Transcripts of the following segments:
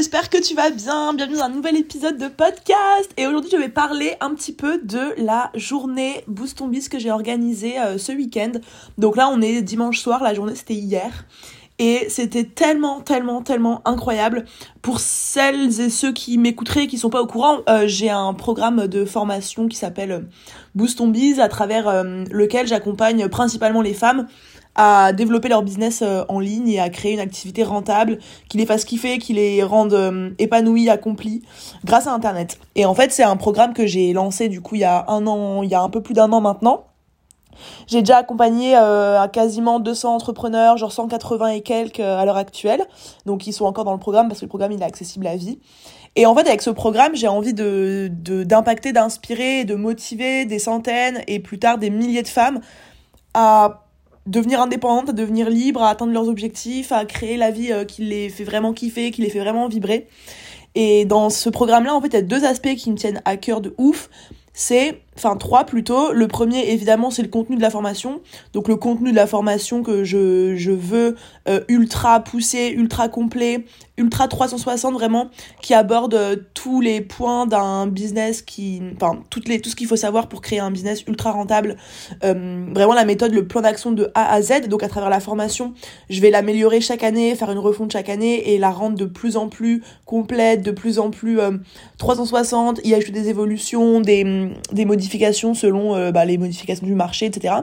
j'espère que tu vas bien. Bienvenue dans un nouvel épisode de podcast. Et aujourd'hui, je vais parler un petit peu de la journée Boost Bis que j'ai organisée euh, ce week-end. Donc là, on est dimanche soir, la journée c'était hier. Et c'était tellement, tellement, tellement incroyable. Pour celles et ceux qui m'écouteraient et qui sont pas au courant, euh, j'ai un programme de formation qui s'appelle Boost Biz, à travers euh, lequel j'accompagne principalement les femmes à développer leur business euh, en ligne et à créer une activité rentable qui les fasse kiffer, qui les rende euh, épanouis, accomplis grâce à internet. Et en fait, c'est un programme que j'ai lancé du coup il y a un an, il y a un peu plus d'un an maintenant. J'ai déjà accompagné euh, quasiment 200 entrepreneurs, genre 180 et quelques à l'heure actuelle. Donc ils sont encore dans le programme parce que le programme il est accessible à vie. Et en fait, avec ce programme, j'ai envie de d'impacter, d'inspirer, de motiver des centaines et plus tard des milliers de femmes à devenir indépendante, à devenir libre, à atteindre leurs objectifs, à créer la vie euh, qui les fait vraiment kiffer, qui les fait vraiment vibrer. Et dans ce programme-là, en fait, il y a deux aspects qui me tiennent à cœur de ouf. C'est, enfin trois plutôt. Le premier, évidemment, c'est le contenu de la formation. Donc le contenu de la formation que je, je veux euh, ultra poussé, ultra complet, ultra 360 vraiment qui aborde euh, tous les points d'un business qui enfin toutes les tout ce qu'il faut savoir pour créer un business ultra rentable euh, vraiment la méthode le plan d'action de A à Z donc à travers la formation je vais l'améliorer chaque année faire une refonte chaque année et la rendre de plus en plus complète de plus en plus 360 euh, y ajouter des évolutions des, des modifications selon bah, les modifications du marché etc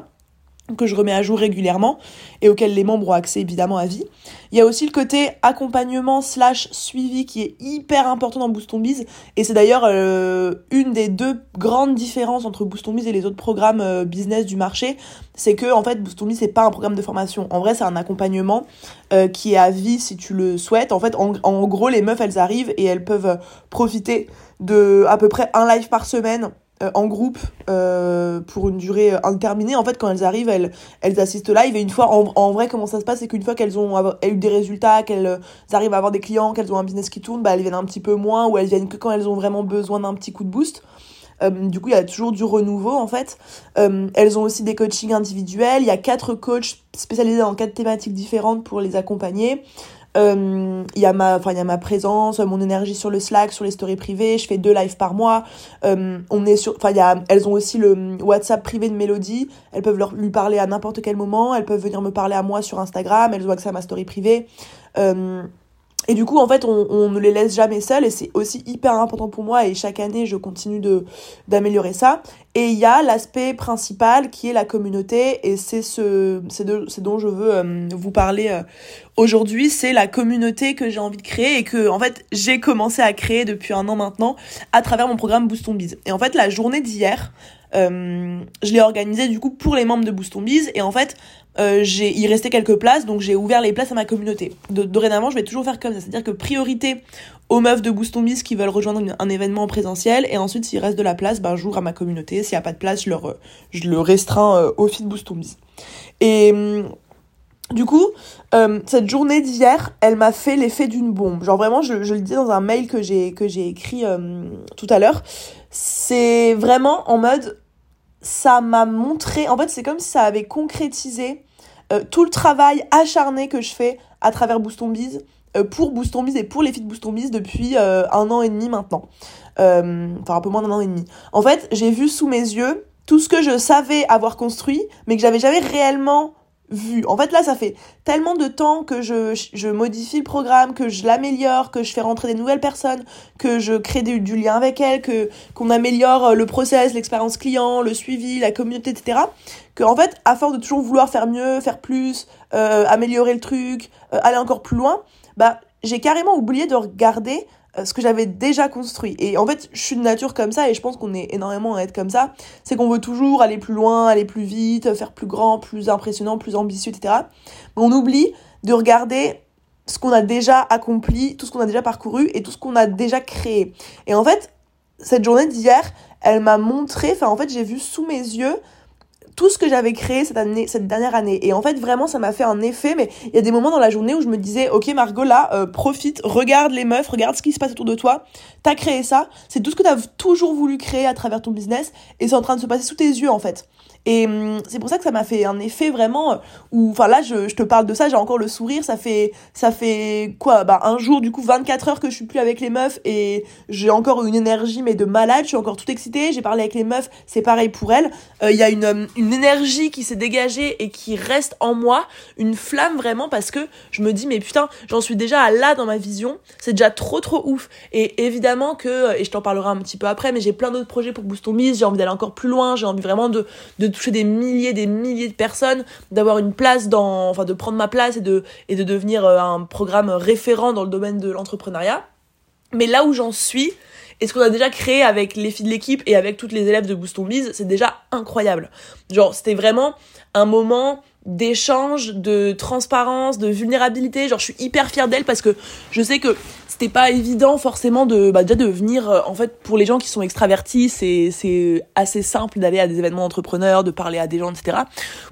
que je remets à jour régulièrement et auquel les membres ont accès évidemment à vie. Il y a aussi le côté accompagnement slash suivi qui est hyper important dans Boost Biz et c'est d'ailleurs euh, une des deux grandes différences entre Boost Biz et les autres programmes euh, business du marché, c'est que en fait Boost Biz c'est pas un programme de formation. En vrai c'est un accompagnement euh, qui est à vie si tu le souhaites. En fait en, en gros les meufs elles arrivent et elles peuvent profiter de à peu près un live par semaine euh, en groupe euh, pour une durée euh, indéterminée. En fait, quand elles arrivent, elles, elles assistent live. Et une fois, en, vrai, comment ça se passe, c'est qu'une fois qu'elles ont eu des résultats, qu'elles arrivent à avoir des clients, qu'elles ont un business qui tourne, bah, elles viennent un petit peu moins ou elles viennent que quand elles ont vraiment besoin d'un petit coup de boost. du coup, il y a toujours du renouveau en fait. elles ont aussi des coachings individuels. Il y a quatre coachs spécialisés dans quatre thématiques différentes pour les accompagner. Euh, il y a ma enfin il y a ma présence mon énergie sur le Slack sur les stories privées je fais deux lives par mois. Euh, on est sur enfin il elles ont aussi le WhatsApp privé de Mélodie. Elles peuvent leur, lui parler à n'importe quel moment. Elles peuvent venir me parler à moi sur Instagram. Elles ont accès à ma story privée. Euh, et du coup, en fait, on, on ne les laisse jamais seules et c'est aussi hyper important pour moi et chaque année, je continue de d'améliorer ça. Et il y a l'aspect principal qui est la communauté et c'est ce dont je veux vous parler aujourd'hui, c'est la communauté que j'ai envie de créer et que en fait, j'ai commencé à créer depuis un an maintenant à travers mon programme Boost Biz. Et en fait, la journée d'hier, euh, je l'ai organisée du coup pour les membres de Boost Biz. Et en fait euh, j'ai il restait quelques places donc j'ai ouvert les places à ma communauté. De, dorénavant, je vais toujours faire comme ça, c'est-à-dire que priorité aux meufs de Booston qui veulent rejoindre un événement en présentiel. Et ensuite s'il reste de la place, ben j'ouvre à ma communauté, s'il y a pas de place, je leur je le restreins euh, au feed Booston Et hum, du coup, euh, cette journée d'hier, elle m'a fait l'effet d'une bombe. Genre vraiment, je, le dis dans un mail que j'ai que j'ai écrit euh, tout à l'heure. C'est vraiment en mode, ça m'a montré. En fait, c'est comme si ça avait concrétisé euh, tout le travail acharné que je fais à travers Booston euh, pour Booston Biz et pour les filles de Booston Biz depuis un an et demi maintenant. enfin, un peu moins d'un an et demi. En fait, j'ai vu sous mes yeux tout ce que je savais avoir construit, mais que j'avais jamais réellement vu. En fait, là, ça fait tellement de temps que je, je modifie le programme, que je l'améliore, que je fais rentrer des nouvelles personnes, que je crée du, lien avec elles, que qu'on améliore le process, l'expérience client, le suivi, la communauté, etc que en fait, à force de toujours vouloir faire mieux, faire plus, euh, améliorer le truc, euh, aller encore plus loin, bah j'ai carrément oublié de regarder euh, ce que j'avais déjà construit. Et en fait, je suis de nature comme ça et je pense qu'on est énormément à être comme ça. C'est qu'on veut toujours aller plus loin, aller plus vite, faire plus grand, plus impressionnant, plus ambitieux, etc. Mais on oublie de regarder ce qu'on a déjà accompli, tout ce qu'on a déjà parcouru et tout ce qu'on a déjà créé. Et en fait, cette journée d'hier, elle m'a montré, enfin en fait, j'ai vu sous mes yeux tout ce que j'avais créé cette année, cette dernière année. Et en fait, vraiment, ça m'a fait un effet. Mais il y a des moments dans la journée où je me disais, ok Margot, là, euh, profite, regarde les meufs, regarde ce qui se passe autour de toi. T'as créé ça. C'est tout ce que t'as toujours voulu créer à travers ton business, et c'est en train de se passer sous tes yeux en fait. Et hum, c'est pour ça que ça m'a fait un effet vraiment euh, où, enfin là, je, je te parle de ça, j'ai encore le sourire, ça fait, ça fait quoi, bah un jour, du coup, 24 heures que je suis plus avec les meufs et j'ai encore une énergie, mais de malade, je suis encore toute excitée, j'ai parlé avec les meufs, c'est pareil pour elles. Euh, il y a une, hum, une énergie qui s'est dégagée et qui reste en moi, une flamme vraiment parce que je me dis, mais putain, j'en suis déjà là dans ma vision, c'est déjà trop trop ouf. Et évidemment que, et je t'en parlerai un petit peu après, mais j'ai plein d'autres projets pour Boost Mise, j'ai envie d'aller encore plus loin, j'ai envie vraiment de, de toucher des milliers, des milliers de personnes, d'avoir une place dans, enfin de prendre ma place et de, et de devenir euh, un programme référent dans le domaine de l'entrepreneuriat. Mais là où j'en suis, et ce qu'on a déjà créé avec les filles de l'équipe et avec toutes les élèves de Boost Mise, c'est déjà incroyable. Genre, c'était vraiment un moment d'échange, de transparence, de vulnérabilité. Genre, je suis hyper fière d'elle parce que je sais que c'était pas évident forcément de bah, de venir euh, en fait pour les gens qui sont extravertis c'est c'est assez simple d'aller à des événements d'entrepreneurs de parler à des gens etc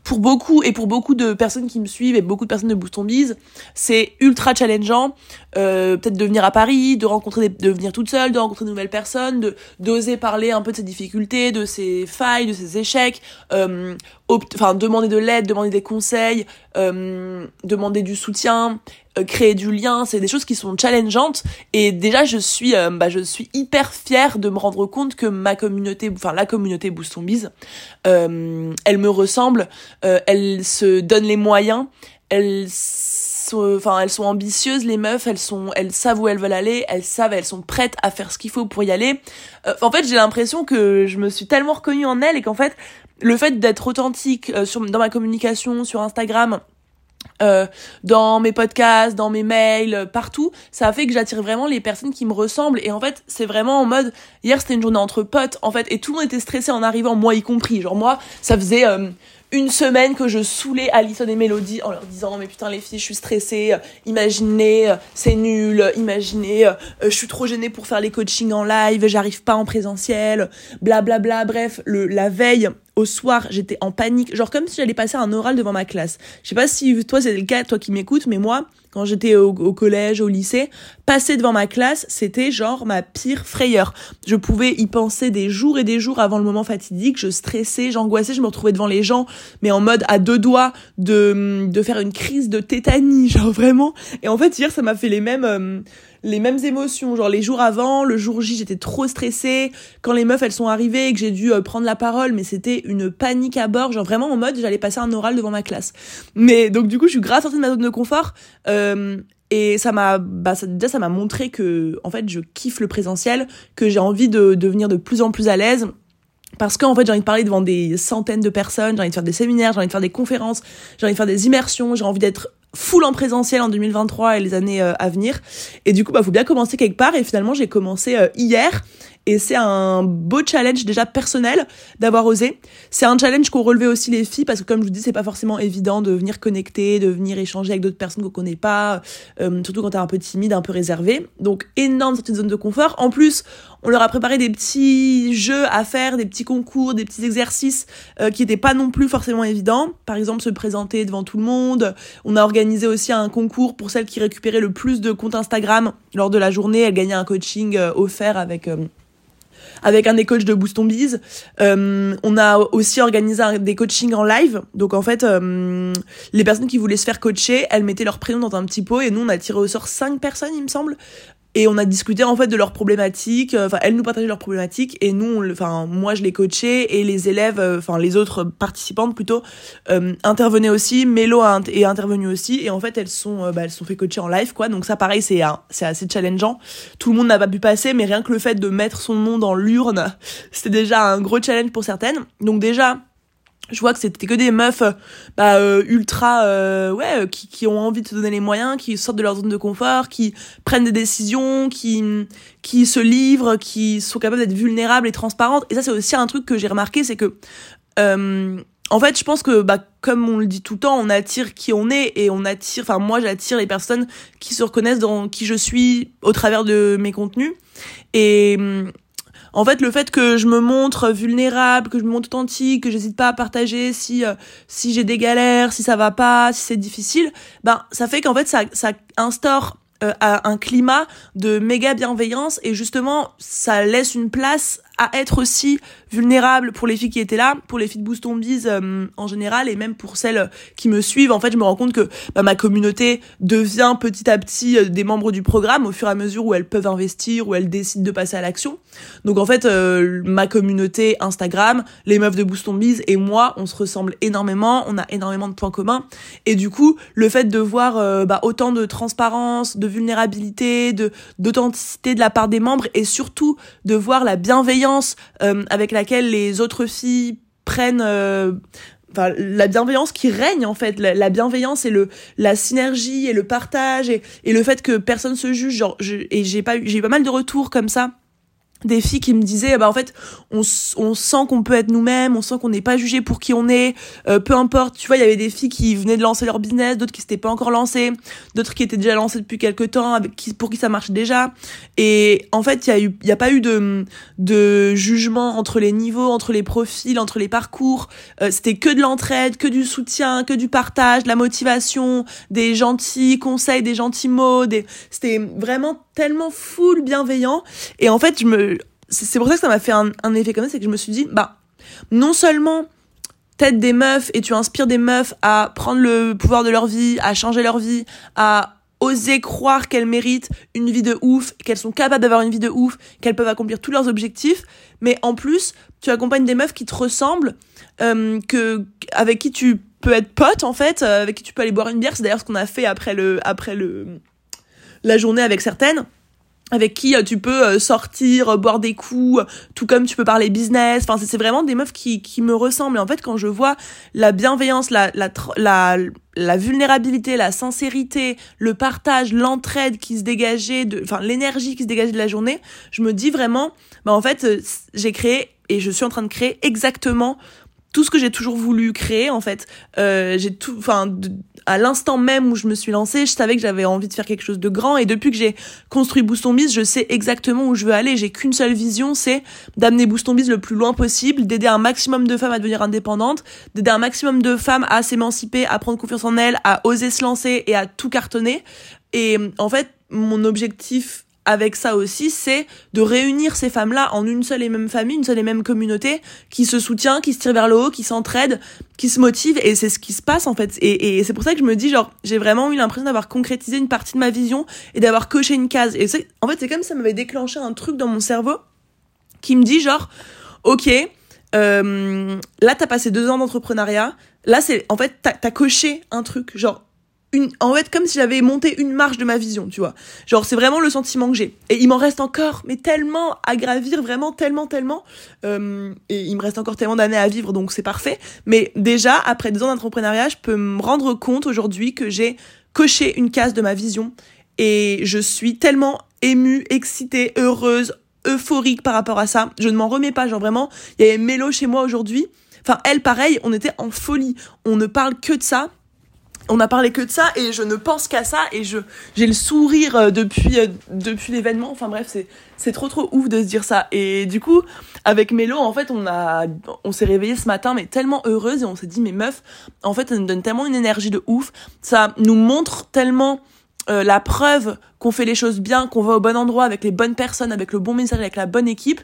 pour beaucoup et pour beaucoup de personnes qui me suivent et beaucoup de personnes de Boost Bise c'est ultra challengeant euh, peut-être de venir à Paris de rencontrer des, de venir toute seule de rencontrer de nouvelles personnes de d'oser parler un peu de ses difficultés de ses failles de ses échecs euh, enfin demander de l'aide demander des conseils euh, demander du soutien euh, créer du lien, c'est des choses qui sont challengeantes. Et déjà je suis euh, bah, je suis hyper fière de me rendre compte que ma communauté enfin la communauté Booston Biz euh, elle me ressemble, elle se donne les moyens, elles sont enfin elles sont ambitieuses les meufs, elles sont elles savent où elles veulent aller, elles savent elles sont prêtes à faire ce qu'il faut pour y aller. en fait, j'ai l'impression que je me suis tellement reconnue en elles et qu'en fait le fait d'être authentique sur dans ma communication sur Instagram euh, dans mes podcasts, dans mes mails, euh, partout, ça a fait que j'attire vraiment les personnes qui me ressemblent. Et en fait, c'est vraiment en mode, hier c'était une journée entre potes, en fait, et tout le monde était stressé en arrivant, moi y compris. Genre moi, ça faisait euh, une semaine que je saoulais Alison et Mélodie en leur disant mais putain les filles je suis stressée imaginez c'est nul imaginez je suis trop gênée pour faire les coachings en live j'arrive pas en présentiel blablabla bla, bla, bref le la veille au soir, j'étais en panique, genre comme si j'allais passer un oral devant ma classe. Je sais pas si toi c'est le cas, toi qui m'écoutes, mais moi, quand j'étais au, collège, au lycée, passer devant ma classe, c'était genre ma pire frayeur. Je pouvais y penser des jours et des jours avant le moment fatidique, je stressais, j'angoissais, je me retrouvais devant les gens, mais en mode à deux doigts de, de faire une crise de tétanie, genre vraiment. Et en fait, hier, ça m'a fait les mêmes... Euh, les mêmes émotions. Genre les jours avant, le jour J, j'étais trop stressée. Quand les meufs, elles sont arrivées et que j'ai dû euh, prendre la parole, mais c'était une panique à bord. Genre vraiment en mode, j'allais passer un oral devant ma classe. Mais donc du coup, je suis grave sortie de ma zone de confort. Euh, et ça m'a, bah, déjà, ça m'a montré que, en fait, je kiffe le présentiel, que j'ai envie de devenir de plus en plus à l'aise parce qu'en fait j'ai envie de parler devant des centaines de personnes, j'ai envie de faire des séminaires, j'ai envie de faire des conférences, j'ai envie de faire des immersions, j'ai envie d'être full en présentiel en 2023 et les années euh, à venir. Et du coup, bah, faut bien commencer quelque part. Et finalement, j'ai commencé euh, hier. Et c'est un beau challenge déjà personnel d'avoir osé. C'est un challenge qu'ont relevé aussi les filles parce que comme je vous dis, c'est pas forcément évident de venir connecter, de venir échanger avec d'autres personnes qu'on connaît pas, euh, surtout quand t'es un peu timide, un peu réservé. Donc énorme sortie de zone de confort. En plus, on leur a préparé des petits jeux à faire, des petits concours, des petits exercices euh, qui étaient pas non plus forcément évidents. Par exemple, se présenter devant tout le monde. On a organisé aussi un concours pour celles qui récupéraient le plus de comptes Instagram lors de la journée. Elles gagnaient un coaching euh, offert avec avec un des coachs de Boost on Biz. Euh, on a aussi organisé des coachings en live. Donc en fait, euh, les personnes qui voulaient se faire coacher, elles mettaient leur prénom dans un petit pot et nous on a tiré au sort cinq personnes, il me semble, et on a discuté en fait de leurs problématiques euh, enfin elles nous partageaient leurs problématiques et nous enfin moi je les coachais et les élèves euh, enfin les autres participantes plutôt euh, intervenaient aussi Mélo est intervenu aussi et en fait elles sont bah, elles sont fait coacher en live quoi. Donc ça pareil c'est c'est assez challengeant. Tout le monde n'a pas pu passer mais rien que le fait de mettre son nom dans l'urne c'était déjà un gros challenge pour certaines. Donc déjà je vois que c'était que des meufs bah, euh, ultra euh, ouais euh, qui, qui ont envie de se donner les moyens qui sortent de leur zone de confort qui prennent des décisions qui qui se livrent qui sont capables d'être vulnérables et transparentes. Et ça c'est aussi un truc que j'ai remarqué c'est que en fait je pense que bah comme on le dit tout le temps on attire qui on est et on attire enfin moi j'attire les personnes qui se reconnaissent dans qui je suis au travers de mes contenus. Et en fait, le fait que je me montre vulnérable, que je me montre authentique, que j'hésite pas à partager si euh, si j'ai des galères, si ça va pas, si c'est difficile, ben ça fait qu'en fait ça ça instaure euh, un climat de méga bienveillance et justement ça laisse une place à être aussi vulnérable pour les filles qui étaient là, pour les filles de Boost euh, en général et même pour celles qui me suivent. En fait, je me rends compte que bah, ma communauté devient petit à petit euh, des membres du programme au fur et à mesure où elles peuvent investir, où elles décident de passer à l'action. Donc en fait, euh, ma communauté Instagram, les meufs de Boost et moi, on se ressemble énormément, on a énormément de points communs et du coup, le fait de voir bah, autant de transparence, de vulnérabilité, de d'authenticité de la part des membres et surtout de voir la bienveillance euh, avec laquelle les autres filles prennent euh, enfin la bienveillance qui règne en fait. La, bienveillance et le la synergie et le partage et, et le fait que personne se juge genre je, et j'ai pas j'ai pas mal de retours comme ça des filles qui me disaient bah en fait on, on sent qu'on peut être nous-mêmes on sent qu'on n'est pas jugé pour qui on est euh, peu importe. Tu vois il y avait des filles qui venaient de lancer leur business d'autres qui s'étaient pas encore lancées d'autres qui étaient déjà lancées depuis quelques temps avec qui pour qui ça marche déjà. Et en fait il y a a pas eu de de jugement entre les niveaux entre les profils entre les parcours. Euh, c'était que de l'entraide que du soutien que du partage de la motivation des gentils conseils des gentils mots c'était vraiment tellement full bienveillant. Et en fait je me c'est pour ça que ça m'a fait un, effet comme ça c'est que je me suis dit bah non seulement t'aides des meufs et tu inspires des meufs à prendre le pouvoir de leur vie à changer leur vie à oser croire qu'elles méritent une vie de ouf, qu'elles sont capables d'avoir une vie de ouf, qu'elles peuvent accomplir tous leurs objectifs, mais en plus, tu accompagnes des meufs qui te ressemblent, euh, que avec qui tu peux être pote en fait, euh, avec qui tu peux aller boire une bière, c'est d'ailleurs ce qu'on a fait après le après le la journée avec certaines avec qui euh, tu peux euh, sortir, euh, boire des coups, tout comme tu peux parler business. Enfin, c'est vraiment des meufs qui, qui me ressemblent. Et en fait, quand je vois la bienveillance, la, la, la, vulnérabilité, la sincérité, le partage, l'entraide qui se dégageait, de, enfin, l'énergie qui se dégageait de la journée, je me dis vraiment, bah, en fait, j'ai créé et je suis en train de créer exactement tout ce que j'ai toujours voulu créer en fait. Euh, j'ai tout enfin à l'instant même où je me suis lancée je savais que j'avais envie de faire quelque chose de grand. Et depuis que j'ai construit Boost Biz je sais exactement où je veux aller. J'ai qu'une seule vision c'est d'amener Boost Biz le plus loin possible d'aider un maximum de femmes à devenir indépendantes d'aider un maximum de femmes à s'émanciper à prendre confiance en elles à oser se lancer et à tout cartonner. Et en fait mon objectif avec ça aussi, c'est de réunir ces femmes-là en une seule et même famille, une seule et même communauté, qui se soutient, qui se tire vers le haut, qui s'entraide, qui se motive, et c'est ce qui se passe en fait. Et, c'est pour ça que je me dis, genre, j'ai vraiment eu l'impression d'avoir concrétisé une partie de ma vision et d'avoir coché une case. Et en fait, c'est comme ça m'avait déclenché un truc dans mon cerveau qui me dit, genre, ok, euh, là t'as passé deux ans d'entrepreneuriat, là c'est, en fait, t'as as coché un truc, genre, en fait comme si j'avais monté une marche de ma vision tu vois. Genre c'est vraiment le sentiment que j'ai. Et il m'en reste encore mais tellement à gravir vraiment tellement tellement. Euh, et il me reste encore tellement d'années à vivre donc c'est parfait. Mais déjà après deux ans d'entrepreneuriat je peux me rendre compte aujourd'hui que j'ai coché une case de ma vision. Et je suis tellement émue excitée heureuse euphorique par rapport à ça. Je ne m'en remets pas genre vraiment il y avait Mélo chez moi aujourd'hui. Enfin, elle, pareil, on était en folie. On ne parle que de ça on a parlé que de ça et je ne pense qu'à ça et je j'ai le sourire euh, depuis euh, depuis l'événement. Enfin bref c'est c'est trop trop ouf de se dire ça. Et du coup avec Mélo en fait on a on s'est réveillé ce matin mais tellement heureuse et on s'est dit mais meuf en fait ça nous donne tellement une énergie de ouf. Ça nous montre tellement euh, la preuve qu'on fait les choses bien, qu'on va au bon endroit avec les bonnes personnes, avec le bon message, avec la bonne équipe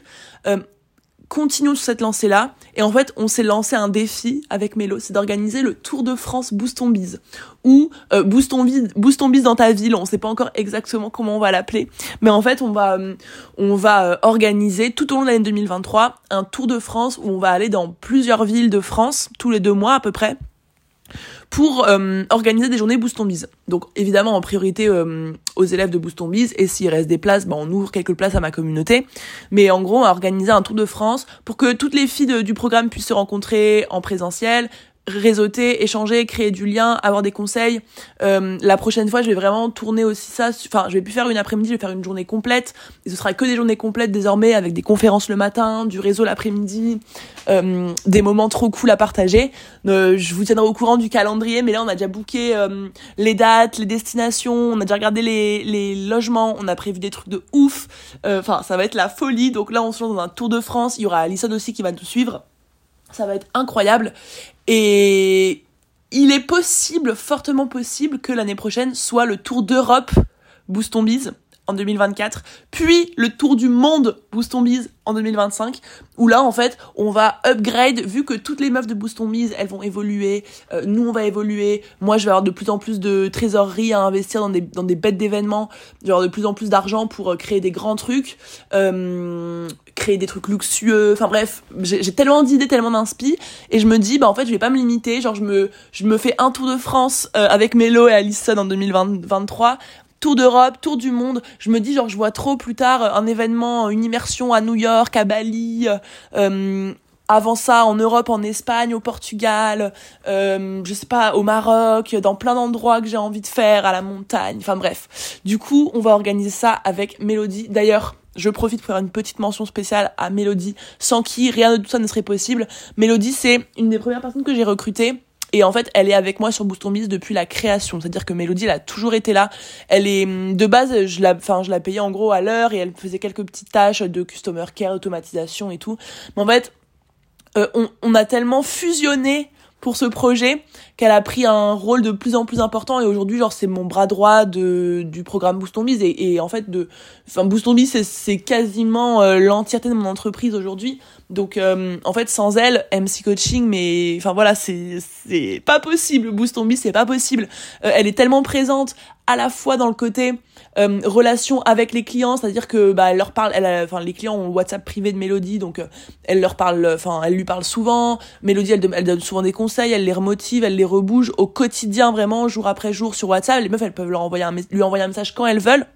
continuons sur cette lancée-là. Et en fait, on s'est lancé un défi avec Mélo, c'est d'organiser le Tour de France Boost ton bise. Ou euh, Boost ton bise, dans ta ville. On sait pas encore exactement comment on va l'appeler, mais en fait, on va euh, on va euh, organiser tout au long de l'année 2023 un Tour de France où on va aller dans plusieurs villes de France tous les deux mois à peu près pour euh, organiser des journées Boost Biz. Donc évidemment en priorité euh, aux élèves de Boost Biz et s'il reste des places, ben, on ouvre quelques places à ma communauté. Mais en gros, on va organiser un tour de France pour que toutes les filles du programme puissent se rencontrer en présentiel, réseauter, échanger, créer du lien, avoir des conseils. Euh, la prochaine fois, je vais vraiment tourner aussi ça. Enfin, je vais plus faire une après-midi, je vais faire une journée complète. Et ce sera que des journées complètes désormais avec des conférences le matin, du réseau l'après-midi, euh, des moments trop cool à partager. Euh, je vous tiendrai au courant du calendrier, mais là, on a déjà booké euh, les dates, les destinations, on a déjà regardé les, les logements, on a prévu des trucs de ouf. Euh, enfin, ça va être la folie. Donc là, on se lance dans un tour de France. Il y aura Alison aussi qui va nous suivre. Ça va être incroyable. Et il est possible, fortement possible, que l'année prochaine soit le Tour d'Europe Boost Biz en 2024, puis le tour du monde Boost en 2025, où là en fait on va upgrade, vu que toutes les meufs de Boost elles vont évoluer, euh, nous on va évoluer, moi je vais avoir de plus en plus de trésorerie à investir dans des, bêtes d'événements, je vais avoir de plus en plus d'argent pour euh, créer des grands trucs, euh, créer des trucs luxueux, enfin bref, j'ai tellement d'idées, tellement d'inspi, et je me dis bah en fait je vais pas me limiter, genre je me, fais un tour de France avec Mélo et Alison en 2023, tour d'Europe, tour du monde. Je me dis genre je vois trop plus tard un événement, une immersion à New York, à Bali. Euh, avant ça en Europe, en Espagne, au Portugal, euh, je sais pas, au Maroc, dans plein d'endroits que j'ai envie de faire, à la montagne, enfin bref. Du coup, on va organiser ça avec Mélodie. D'ailleurs, je profite pour faire une petite mention spéciale à Mélodie, sans qui rien de tout ça ne serait possible. Mélodie, c'est une des premières personnes que j'ai recrutées et en fait, elle est avec moi sur Boost Biz depuis la création. C'est-à-dire que Mélodie, elle a toujours été là. Elle est, hum, de base, je la, enfin, je la payais en gros à l'heure et elle faisait quelques petites tâches de customer care, automatisation et tout. Mais en fait, euh, on a tellement fusionné pour ce projet qu'elle a pris un rôle de plus en plus important. Et aujourd'hui genre c'est mon bras droit de du programme Boost on Biz. Et, et en fait de enfin c'est quasiment euh, l'entièreté de mon entreprise aujourd'hui. Donc euh, en fait sans elle MC coaching mais enfin voilà c'est c'est pas possible. Boost on Biz c'est pas possible. Euh, elle est tellement présente à la fois dans le côté euh, relation avec les clients, c'est-à-dire que bah elle leur parle, elle, enfin les clients ont WhatsApp privé de Mélodie, donc euh, elle leur parle, enfin elle lui parle souvent. Mélodie, elle, elle, donne souvent des conseils, elle les remotive, elle les rebouge au quotidien vraiment, jour après jour sur WhatsApp. Les meufs, elles peuvent leur envoyer un, lui envoyer un message quand elles veulent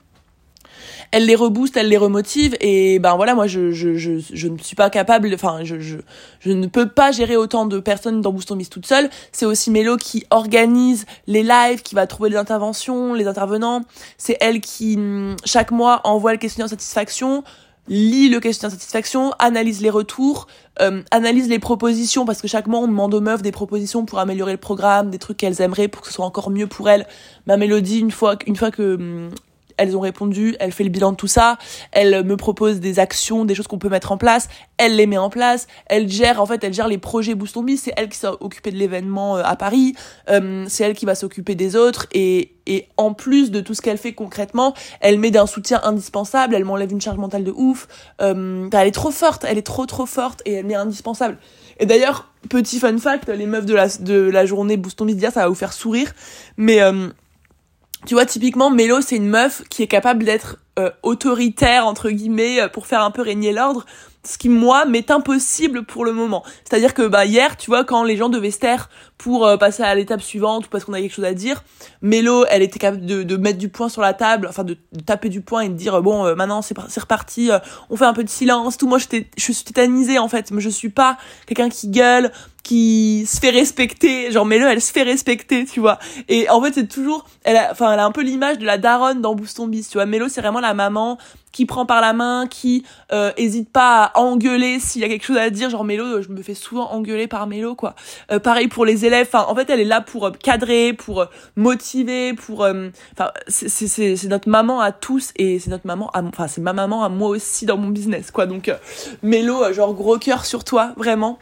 elle les rebooste, elle les remotive et ben voilà moi je je je, je ne suis pas capable enfin je, je je ne peux pas gérer autant de personnes dans Boost Miss toute seule, c'est aussi Mélo qui organise les lives, qui va trouver les interventions, les intervenants, c'est elle qui mm, chaque mois envoie le questionnaire de satisfaction, lit le questionnaire de satisfaction, analyse les retours, euh, analyse les propositions parce que chaque mois on demande aux meufs des propositions pour améliorer le programme, des trucs qu'elles aimeraient pour que ce soit encore mieux pour elles. Ma Mélodie une fois une fois que mm, elles ont répondu, elle fait le bilan de tout ça, elle me propose des actions, des choses qu'on peut mettre en place, elle les met en place, elle gère, en fait, elle gère les projets Boost c'est elle qui s'est occupée de l'événement euh, à Paris, euh, c'est elle qui va s'occuper des autres, et, et en plus de tout ce qu'elle fait concrètement, elle met d'un soutien indispensable, elle m'enlève une charge mentale de ouf, euh, elle est trop forte, elle est trop trop forte, et elle met indispensable. Et d'ailleurs, petit fun fact, les meufs de la, de la journée Boost ça va vous faire sourire, mais... Euh, tu vois, typiquement, Mélo, c'est une meuf qui est capable d'être euh, autoritaire, entre guillemets, euh, pour faire un peu régner l'ordre, ce qui, moi, m'est impossible pour le moment. C'est-à-dire que, bah, hier, tu vois, quand les gens devaient se taire pour euh, passer à l'étape suivante ou parce qu'on a quelque chose à dire, Mélo, elle était capable de, mettre du poing sur la table, enfin, de, taper du poing et de dire, bon, maintenant, c'est reparti, on fait un peu de silence, tout. Moi, je suis tétanisée, en fait. Mais je suis pas quelqu'un qui gueule, qui se fait respecter genre Mélo elle se fait respecter tu vois. Et en fait c'est toujours elle a enfin elle a un peu l'image de la daronne dans Booston Beast tu vois. Mélo c'est vraiment la maman qui prend par la main qui euh, hésite pas à engueuler s'il y a quelque chose à dire. Genre Mélo je me fais souvent engueuler par Mélo quoi. Euh, pareil pour les élèves. Enfin en fait elle est là pour euh, cadrer pour euh, motiver pour enfin c'est notre maman à tous et c'est notre maman enfin c'est ma maman à moi aussi dans mon business quoi. Donc Mélo genre gros cœur sur toi vraiment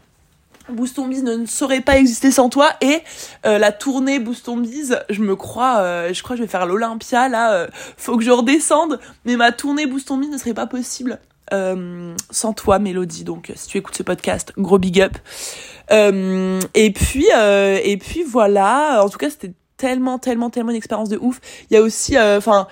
Boost ne saurait pas exister sans toi. Et euh, la tournée Boost je me crois euh, je crois que je vais faire l'Olympia là euh, faut que je redescende. Mais ma tournée Boost ne serait pas possible sans toi Mélodie. Donc si tu écoutes ce podcast gros big up. Et puis et puis voilà. En tout cas c'était tellement tellement tellement une expérience de ouf. Il y a aussi enfin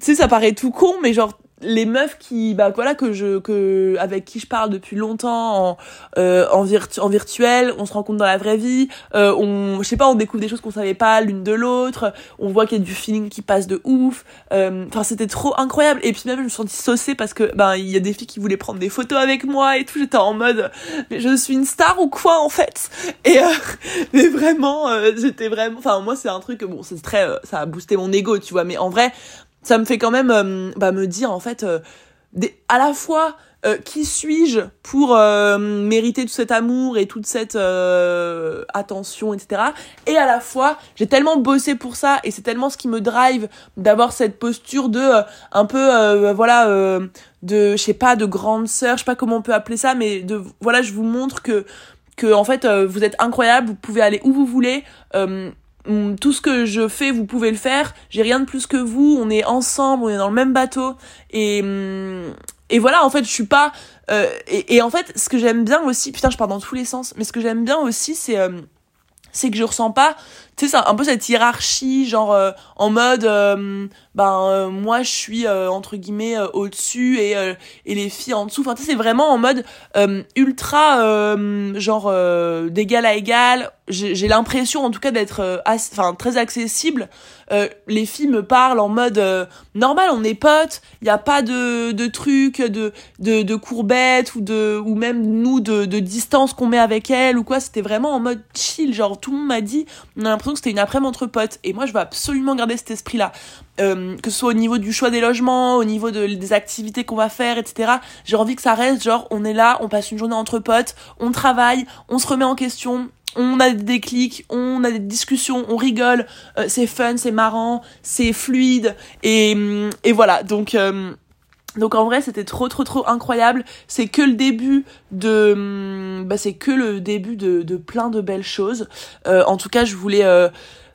tu sais ça paraît tout con mais genre les meufs qui bah voilà que je que avec qui je parle depuis longtemps en euh, en, en virtuel on se rencontre dans la vraie vie euh, on je sais pas on découvre des choses qu'on savait pas l'une de l'autre on voit qu'il y a du feeling qui passe de ouf euh, enfin c'était trop incroyable. Et puis même je me suis sentie saucée parce que ben il y a des filles qui voulaient prendre des photos avec moi et tout. J'étais en mode mais je suis une star ou quoi en fait? Et euh, mais vraiment euh, j'étais vraiment enfin moi c'est un truc bon c'est très ça a boosté mon ego tu vois. Mais en vrai ça me fait quand même euh, bah, me dire en fait euh, des, à la fois euh, qui suis-je pour mériter tout cet amour et toute cette attention etc et à la fois j'ai tellement bossé pour ça et c'est tellement ce qui me drive d'avoir cette posture de un peu voilà de je sais pas de grande sœur je sais pas comment on peut appeler ça mais de voilà je vous montre que que en fait vous êtes incroyable vous pouvez aller où vous voulez tout ce que je fais, vous pouvez le faire. J'ai rien de plus que vous. On est ensemble, on est dans le même bateau. Et, mm, voilà, en fait, je suis pas. Euh, et, en fait, ce que j'aime bien aussi, putain, je pars dans tous les sens. Mais ce que j'aime bien aussi, c'est euh, que je ressens pas tu sais, un peu cette hiérarchie, genre euh, en mode, ben euh, moi je suis entre guillemets au-dessus et, et les filles en dessous. Enfin, c'est vraiment en mode ultra, genre d'égal à égal. J'ai l'impression en tout cas d'être enfin très accessible. les filles me parlent en mode normal, on est potes, il n'y a pas de, de trucs, de, de, de courbettes ou, de, ou même nous de, de distance qu'on met avec elles ou quoi. C'était vraiment en mode chill, genre tout le monde m'a dit, on a l'impression que c'était une après-midi entre potes. Et moi, je veux absolument garder cet esprit-là. Euh, que ce soit au niveau du choix des logements, au niveau de, des activités qu'on va faire, etc. J'ai envie que ça reste genre, on est là, on passe une journée entre potes, on travaille, on se remet en question, on a des déclics, on a des discussions, on rigole, euh, c'est fun, c'est marrant, c'est fluide, et, et voilà. Donc, euh, donc en vrai, c'était trop trop trop incroyable. C'est que le début de, hum, bah c'est que le début de, de plein de belles choses. Euh, en tout cas, je voulais euh,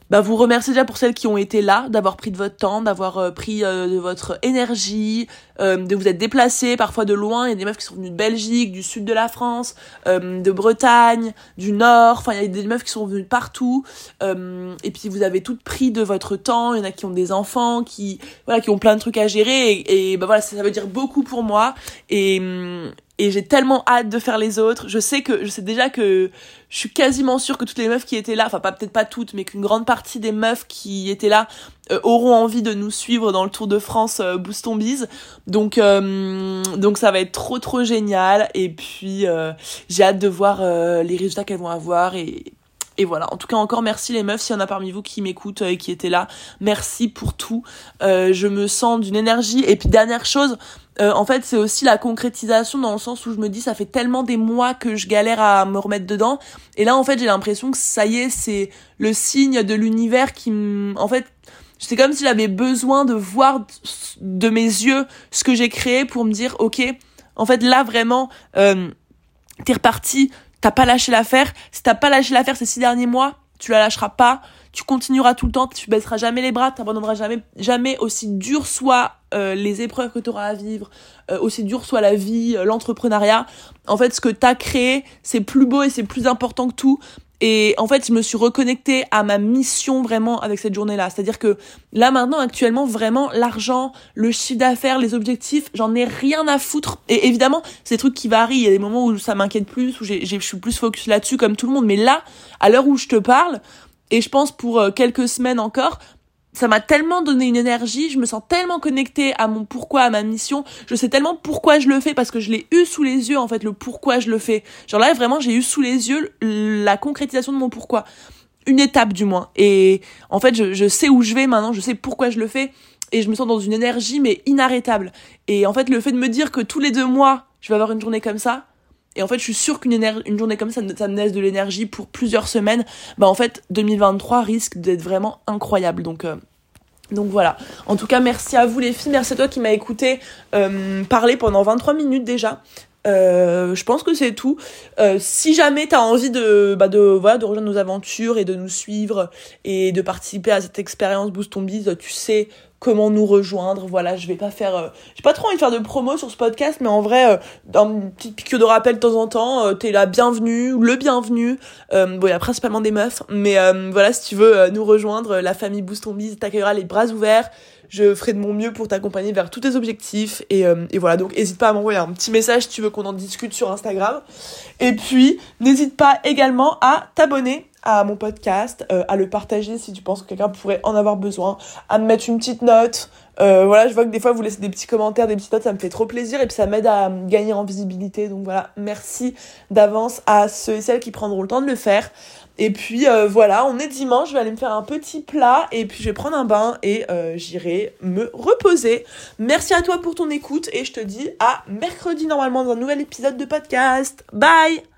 bah, vous remercier déjà pour celles qui ont été là, d'avoir pris de votre temps, d'avoir euh, pris euh, de votre énergie, euh, de vous être déplacés parfois de loin. Il y a des meufs qui sont venues de Belgique, du sud de la France, de Bretagne, du nord. Enfin, il y a des meufs qui sont venues de partout. et puis vous avez toutes pris de votre temps. Il y en a qui ont des enfants, qui voilà, qui ont plein de trucs à gérer. Et, bah voilà, ça, ça veut dire beaucoup pour moi. Et hum, et j'ai tellement hâte de faire les autres. Je sais que je sais déjà que je suis quasiment sûre que toutes les meufs qui étaient là, enfin pas peut-être pas toutes, mais qu'une grande partie des meufs qui étaient là euh, auront envie de nous suivre dans le Tour de France euh, Boost Bise. Donc euh, donc ça va être trop trop génial et puis euh, j'ai hâte de voir les résultats qu'elles vont avoir et et voilà, en tout cas encore merci les meufs, s'il y en a parmi vous qui m'écoutent et qui étaient là, merci pour tout. je me sens d'une énergie. Et puis dernière chose, euh, en fait, c'est aussi la concrétisation dans le sens où je me dis ça fait tellement des mois que je galère à me remettre dedans. Et là en fait, j'ai l'impression que ça y est, c'est le signe de l'univers qui en fait, c'est comme si j'avais besoin de voir de mes yeux ce que j'ai créé pour me dire OK, en fait là vraiment euh, t'es reparti, t'as pas lâché l'affaire, si t'as pas lâché l'affaire ces six derniers mois, tu la lâcheras pas. Tu continueras tout le temps, tu baisseras jamais les bras, t'abandonneras jamais, jamais aussi dur soit euh, les épreuves que tu auras à vivre, euh, aussi dur soit la vie, euh, l'entrepreneuriat. En fait, ce que t'as créé, c'est plus beau et c'est plus important que tout. Et en fait, je me suis reconnectée à ma mission vraiment avec cette journée-là. C'est-à-dire que là maintenant, actuellement, vraiment, l'argent, le chiffre d'affaires, les objectifs, j'en ai rien à foutre. Et évidemment, c'est des trucs qui varient. Il y a des moments où ça m'inquiète plus, où je suis plus focus là-dessus comme tout le monde. Mais là, à l'heure où je te parle, et je pense pour quelques semaines encore, ça m'a tellement donné une énergie, je me sens tellement connectée à mon pourquoi, à ma mission, je sais tellement pourquoi je le fais parce que je l'ai eu sous les yeux en fait le pourquoi je le fais. Genre là vraiment j'ai eu sous les yeux la concrétisation de mon pourquoi. Une étape du moins. Et en fait je, je sais où je vais maintenant, je sais pourquoi je le fais et je me sens dans une énergie mais inarrêtable. Et en fait le fait de me dire que tous les deux mois je vais avoir une journée comme ça, et en fait, je suis sûre qu'une une journée comme ça, ça me laisse de l'énergie pour plusieurs semaines. Bah en fait, 2023 risque d'être vraiment incroyable. Donc euh, donc voilà. En tout cas, merci à vous les filles, merci à toi qui m'as écouté euh, parler pendant 23 minutes déjà. Euh, je pense que c'est tout. Si jamais t'as envie de, bah de, rejoindre nos aventures et de nous suivre et de participer à cette expérience Boost tu sais comment nous rejoindre. Voilà, je vais pas faire. Euh, j'ai pas trop envie de faire de promo sur ce podcast, mais en vrai, euh, dans une petite piqûre de rappel de temps en temps, euh, t'es la bienvenue, le bienvenu. bon, il y a principalement des meufs, mais voilà, si tu veux nous rejoindre, la famille Boost Ton Biz t'accueillera les bras ouverts. Je ferai de mon mieux pour t'accompagner vers tous tes objectifs. Et, et voilà, donc n'hésite pas à m'envoyer un petit message si tu veux qu'on en discute sur Instagram. Et puis, n'hésite pas également à t'abonner à mon podcast, euh, à le partager si tu penses que quelqu'un pourrait en avoir besoin, à me mettre une petite note. Euh, voilà, je vois que des fois vous laissez des petits commentaires, des petites notes, ça me fait trop plaisir et puis ça m'aide à gagner en visibilité. Donc voilà, merci d'avance à ceux et celles qui prendront le temps de le faire. Et puis euh, voilà, on est dimanche, je vais aller me faire un petit plat et puis je vais prendre un bain et j'irai me reposer. Merci à toi pour ton écoute et je te dis à mercredi normalement dans un nouvel épisode de podcast. Bye